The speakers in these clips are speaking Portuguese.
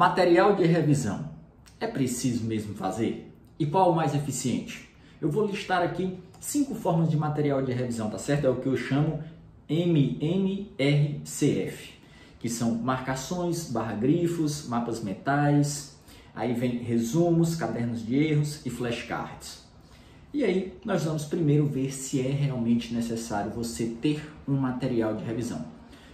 Material de revisão. É preciso mesmo fazer? E qual o mais eficiente? Eu vou listar aqui cinco formas de material de revisão, tá certo? É o que eu chamo MMRCF, que são marcações, barra grifos, mapas metais, aí vem resumos, cadernos de erros e flashcards. E aí nós vamos primeiro ver se é realmente necessário você ter um material de revisão.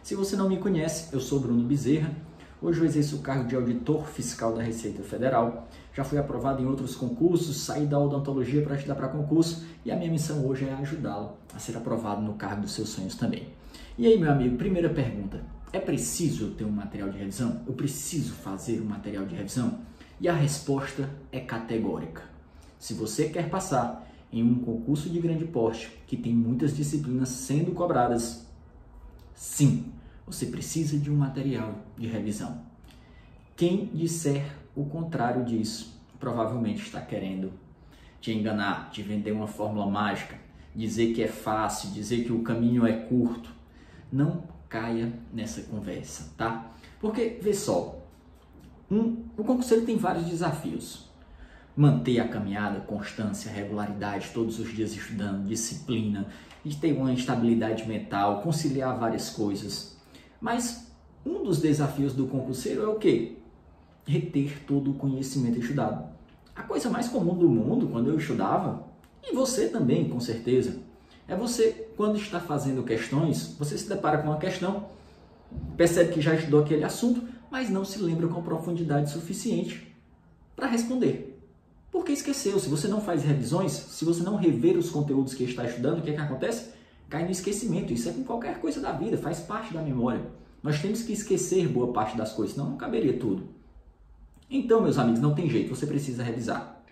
Se você não me conhece, eu sou Bruno Bezerra, Hoje eu exerço o cargo de auditor fiscal da Receita Federal. Já fui aprovado em outros concursos, saí da odontologia para estudar para concurso e a minha missão hoje é ajudá-lo a ser aprovado no cargo dos seus sonhos também. E aí, meu amigo, primeira pergunta: é preciso ter um material de revisão? Eu preciso fazer um material de revisão? E a resposta é categórica. Se você quer passar em um concurso de grande porte que tem muitas disciplinas sendo cobradas, sim, você precisa de um material de revisão. Quem disser o contrário disso, provavelmente está querendo te enganar, te vender uma fórmula mágica, dizer que é fácil, dizer que o caminho é curto. Não caia nessa conversa, tá? Porque, vê só, um, o concurseiro tem vários desafios. Manter a caminhada, constância, regularidade, todos os dias estudando, disciplina, e ter uma estabilidade mental, conciliar várias coisas. Mas um dos desafios do concurseiro é o quê? Reter todo o conhecimento estudado. A coisa mais comum do mundo quando eu estudava, e você também, com certeza, é você, quando está fazendo questões, você se depara com uma questão, percebe que já estudou aquele assunto, mas não se lembra com profundidade suficiente para responder. Porque esqueceu. Se você não faz revisões, se você não rever os conteúdos que está estudando, o que, é que acontece? Cai no esquecimento. Isso é com qualquer coisa da vida, faz parte da memória. Nós temos que esquecer boa parte das coisas, senão não caberia tudo. Então, meus amigos, não tem jeito, você precisa revisar.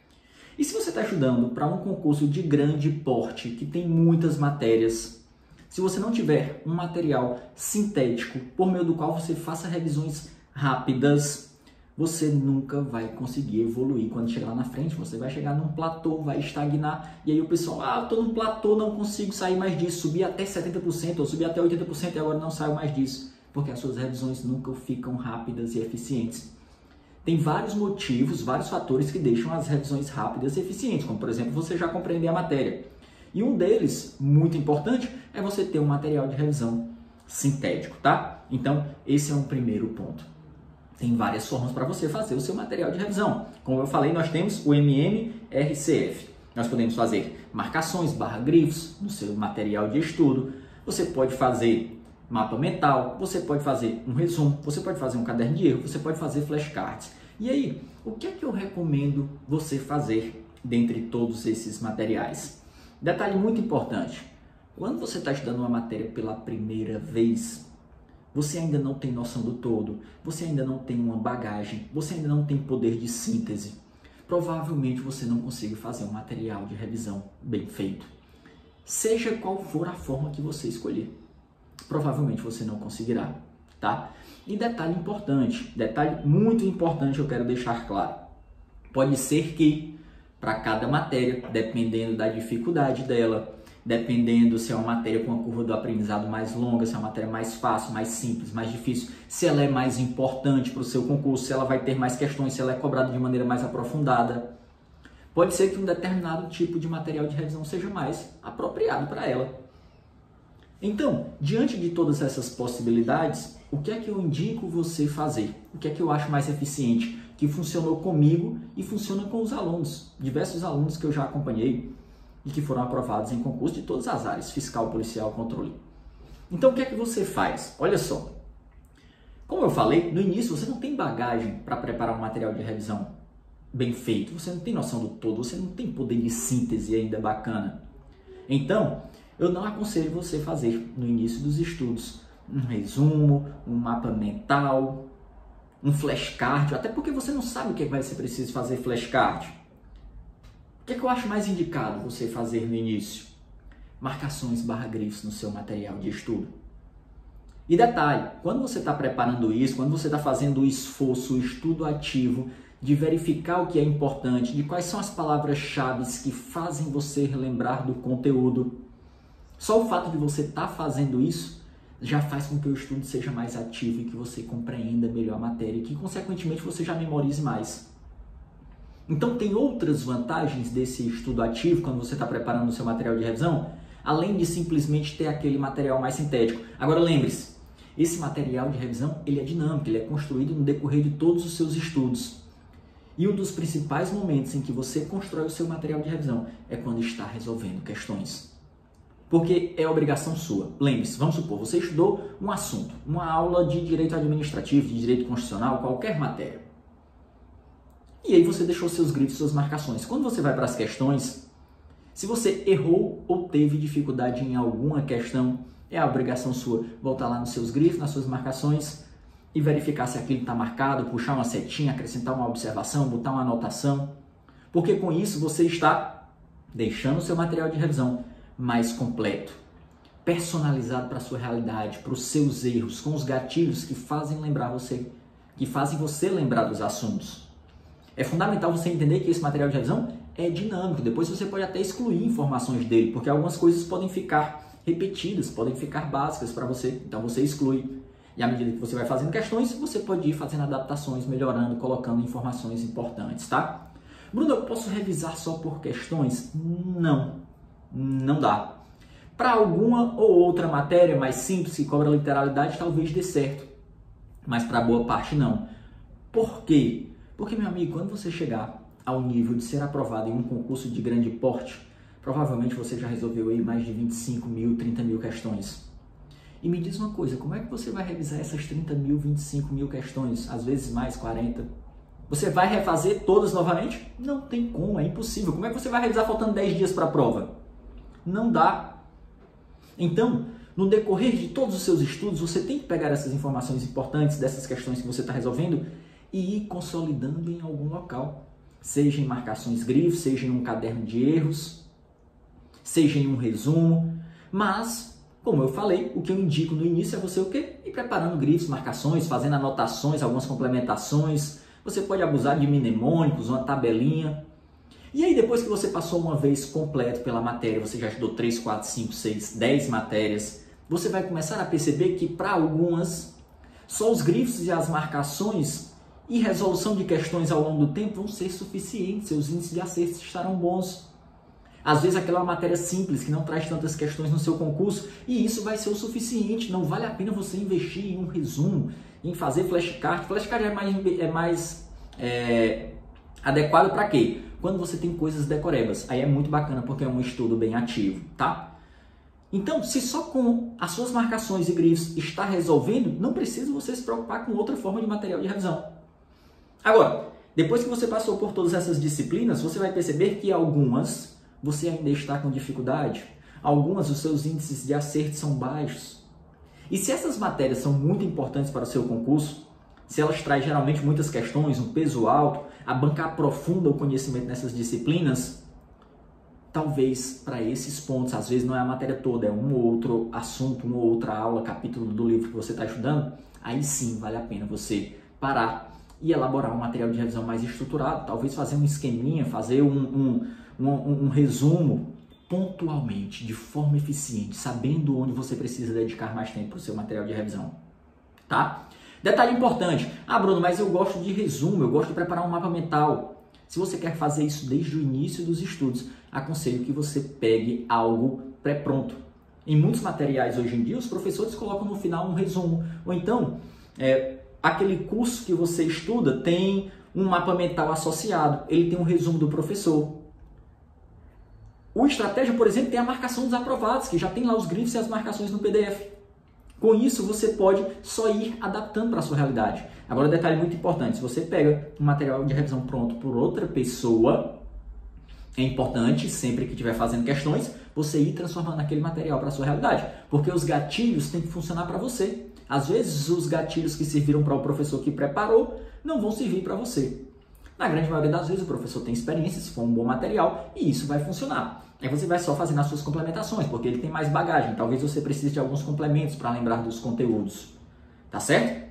E se você está estudando para um concurso de grande porte, que tem muitas matérias, se você não tiver um material sintético por meio do qual você faça revisões rápidas, você nunca vai conseguir evoluir quando chegar lá na frente. Você vai chegar num platô, vai estagnar, e aí o pessoal, ah, estou num platô, não consigo sair mais disso, subir até 70% ou subir até 80% e agora não saio mais disso, porque as suas revisões nunca ficam rápidas e eficientes. Tem vários motivos, vários fatores que deixam as revisões rápidas e eficientes, como por exemplo, você já compreender a matéria. E um deles, muito importante, é você ter um material de revisão sintético, tá? Então, esse é um primeiro ponto. Tem várias formas para você fazer o seu material de revisão. Como eu falei, nós temos o MMRCF. Nós podemos fazer marcações, barra grifos no seu material de estudo. Você pode fazer mapa mental, você pode fazer um resumo, você pode fazer um caderno de erro, você pode fazer flashcards. E aí, o que é que eu recomendo você fazer dentre todos esses materiais? Detalhe muito importante: quando você está estudando uma matéria pela primeira vez, você ainda não tem noção do todo, você ainda não tem uma bagagem, você ainda não tem poder de síntese. Provavelmente você não consiga fazer um material de revisão bem feito. Seja qual for a forma que você escolher, provavelmente você não conseguirá, tá? E detalhe importante, detalhe muito importante eu quero deixar claro. Pode ser que para cada matéria, dependendo da dificuldade dela, dependendo se é uma matéria com uma curva do aprendizado mais longa, se é uma matéria mais fácil, mais simples, mais difícil, se ela é mais importante para o seu concurso, se ela vai ter mais questões, se ela é cobrada de maneira mais aprofundada. Pode ser que um determinado tipo de material de revisão seja mais apropriado para ela. Então, diante de todas essas possibilidades, o que é que eu indico você fazer? O que é que eu acho mais eficiente? Que funcionou comigo e funciona com os alunos, diversos alunos que eu já acompanhei e que foram aprovados em concurso de todas as áreas, fiscal, policial, controle. Então o que é que você faz? Olha só. Como eu falei, no início você não tem bagagem para preparar um material de revisão bem feito, você não tem noção do todo, você não tem poder de síntese ainda bacana. Então, eu não aconselho você fazer no início dos estudos um resumo, um mapa mental, um flashcard, até porque você não sabe o que vai ser preciso fazer flashcard. O que, é que eu acho mais indicado você fazer no início? Marcações barra grifos no seu material de estudo. E detalhe, quando você está preparando isso, quando você está fazendo o esforço, o estudo ativo de verificar o que é importante, de quais são as palavras-chave que fazem você relembrar do conteúdo, só o fato de você estar tá fazendo isso já faz com que o estudo seja mais ativo e que você compreenda melhor a matéria e que, consequentemente, você já memorize mais. Então, tem outras vantagens desse estudo ativo quando você está preparando o seu material de revisão, além de simplesmente ter aquele material mais sintético. Agora, lembre-se, esse material de revisão ele é dinâmico, ele é construído no decorrer de todos os seus estudos. E um dos principais momentos em que você constrói o seu material de revisão é quando está resolvendo questões. Porque é obrigação sua. Lembre-se, vamos supor, você estudou um assunto, uma aula de direito administrativo, de direito constitucional, qualquer matéria. E aí você deixou seus grifos, suas marcações. Quando você vai para as questões, se você errou ou teve dificuldade em alguma questão, é a obrigação sua voltar lá nos seus grifos, nas suas marcações e verificar se aquilo está marcado, puxar uma setinha, acrescentar uma observação, botar uma anotação. Porque com isso você está deixando o seu material de revisão mais completo, personalizado para a sua realidade, para os seus erros, com os gatilhos que fazem lembrar você, que fazem você lembrar dos assuntos. É fundamental você entender que esse material de revisão é dinâmico. Depois você pode até excluir informações dele, porque algumas coisas podem ficar repetidas, podem ficar básicas para você. Então você exclui. E à medida que você vai fazendo questões, você pode ir fazendo adaptações, melhorando, colocando informações importantes, tá? Bruno, eu posso revisar só por questões? Não, não dá. Para alguma ou outra matéria mais simples que cobra literalidade, talvez dê certo. Mas para boa parte não. Por quê? Porque, meu amigo, quando você chegar ao nível de ser aprovado em um concurso de grande porte, provavelmente você já resolveu aí mais de 25 mil, 30 mil questões. E me diz uma coisa, como é que você vai revisar essas 30 mil, 25 mil questões, às vezes mais 40? Você vai refazer todas novamente? Não tem como, é impossível. Como é que você vai revisar faltando 10 dias para a prova? Não dá. Então, no decorrer de todos os seus estudos, você tem que pegar essas informações importantes dessas questões que você está resolvendo e ir consolidando em algum local. Seja em marcações grifos, seja em um caderno de erros, seja em um resumo, mas, como eu falei, o que eu indico no início é você o quê? Ir preparando grifos, marcações, fazendo anotações, algumas complementações. Você pode abusar de mnemônicos, uma tabelinha. E aí, depois que você passou uma vez completo pela matéria, você já estudou 3, 4, 5, 6, 10 matérias, você vai começar a perceber que para algumas, só os grifos e as marcações e resolução de questões ao longo do tempo vão ser suficientes, seus índices de acerto estarão bons. Às vezes aquela é uma matéria simples que não traz tantas questões no seu concurso e isso vai ser o suficiente. Não vale a pena você investir em um resumo, em fazer flashcard. Flashcard é mais, é mais é, adequado para quê? Quando você tem coisas decorebas. Aí é muito bacana porque é um estudo bem ativo, tá? Então, se só com as suas marcações e grifos está resolvendo, não precisa você se preocupar com outra forma de material de revisão. Agora, depois que você passou por todas essas disciplinas, você vai perceber que algumas você ainda está com dificuldade, algumas os seus índices de acerto são baixos. E se essas matérias são muito importantes para o seu concurso, se elas trazem geralmente muitas questões, um peso alto, a banca aprofunda o conhecimento nessas disciplinas, talvez para esses pontos, às vezes não é a matéria toda, é um ou outro assunto, uma ou outra aula, capítulo do livro que você está estudando, aí sim vale a pena você parar e elaborar um material de revisão mais estruturado, talvez fazer um esqueminha, fazer um, um, um, um resumo pontualmente, de forma eficiente, sabendo onde você precisa dedicar mais tempo para o seu material de revisão. Tá? Detalhe importante, ah Bruno, mas eu gosto de resumo, eu gosto de preparar um mapa mental. Se você quer fazer isso desde o início dos estudos, aconselho que você pegue algo pré-pronto. Em muitos materiais hoje em dia, os professores colocam no final um resumo. Ou então, é, aquele curso que você estuda tem um mapa mental associado, ele tem um resumo do professor. O estratégia, por exemplo, tem a marcação dos aprovados, que já tem lá os grifos e as marcações no PDF. Com isso, você pode só ir adaptando para a sua realidade. Agora, um detalhe muito importante: se você pega um material de revisão pronto por outra pessoa, é importante, sempre que estiver fazendo questões, você ir transformando aquele material para a sua realidade. Porque os gatilhos têm que funcionar para você. Às vezes, os gatilhos que serviram para o professor que preparou não vão servir para você. Na grande maioria das vezes, o professor tem experiência, se for um bom material, e isso vai funcionar. Aí você vai só fazendo as suas complementações, porque ele tem mais bagagem. Talvez você precise de alguns complementos para lembrar dos conteúdos. Tá certo?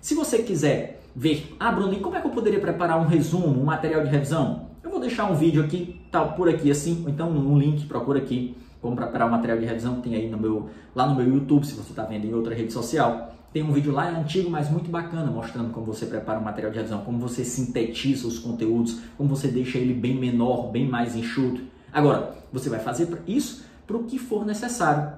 Se você quiser ver, ah, Bruno, e como é que eu poderia preparar um resumo, um material de revisão? Eu vou deixar um vídeo aqui, tá por aqui assim, ou então um link, procura aqui como preparar material de revisão, tem aí no meu, lá no meu YouTube, se você está vendo em outra rede social. Tem um vídeo lá antigo, mas muito bacana, mostrando como você prepara o material de revisão, como você sintetiza os conteúdos, como você deixa ele bem menor, bem mais enxuto. Agora, você vai fazer isso para o que for necessário.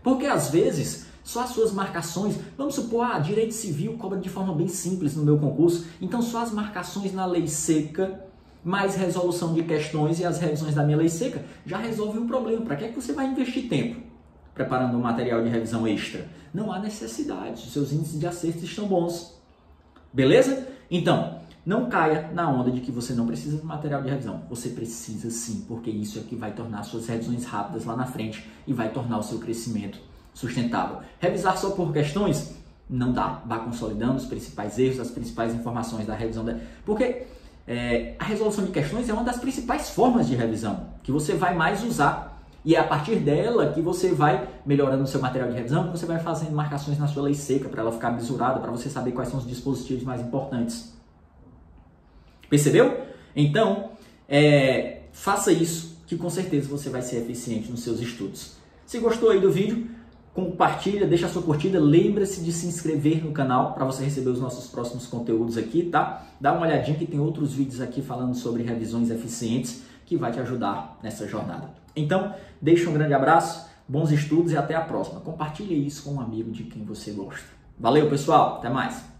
Porque às vezes só as suas marcações, vamos supor, ah, direito civil cobra de forma bem simples no meu concurso, então só as marcações na lei seca, mais resolução de questões e as revisões da minha lei seca já resolve o problema. Para que é que você vai investir tempo preparando um material de revisão extra? Não há necessidade, seus índices de acerto estão bons. Beleza? Então, não caia na onda de que você não precisa de material de revisão. Você precisa sim, porque isso é que vai tornar suas revisões rápidas lá na frente e vai tornar o seu crescimento sustentável. Revisar só por questões não dá. Vá consolidando os principais erros, as principais informações da revisão. Da... Porque é, a resolução de questões é uma das principais formas de revisão que você vai mais usar. E é a partir dela que você vai melhorando o seu material de revisão, você vai fazendo marcações na sua lei seca para ela ficar mesurada, para você saber quais são os dispositivos mais importantes. Percebeu? Então, é, faça isso que com certeza você vai ser eficiente nos seus estudos. Se gostou aí do vídeo, compartilha, deixa a sua curtida, lembre-se de se inscrever no canal para você receber os nossos próximos conteúdos aqui, tá? Dá uma olhadinha que tem outros vídeos aqui falando sobre revisões eficientes que vai te ajudar nessa jornada. Então, deixa um grande abraço, bons estudos e até a próxima. Compartilhe isso com um amigo de quem você gosta. Valeu, pessoal, até mais.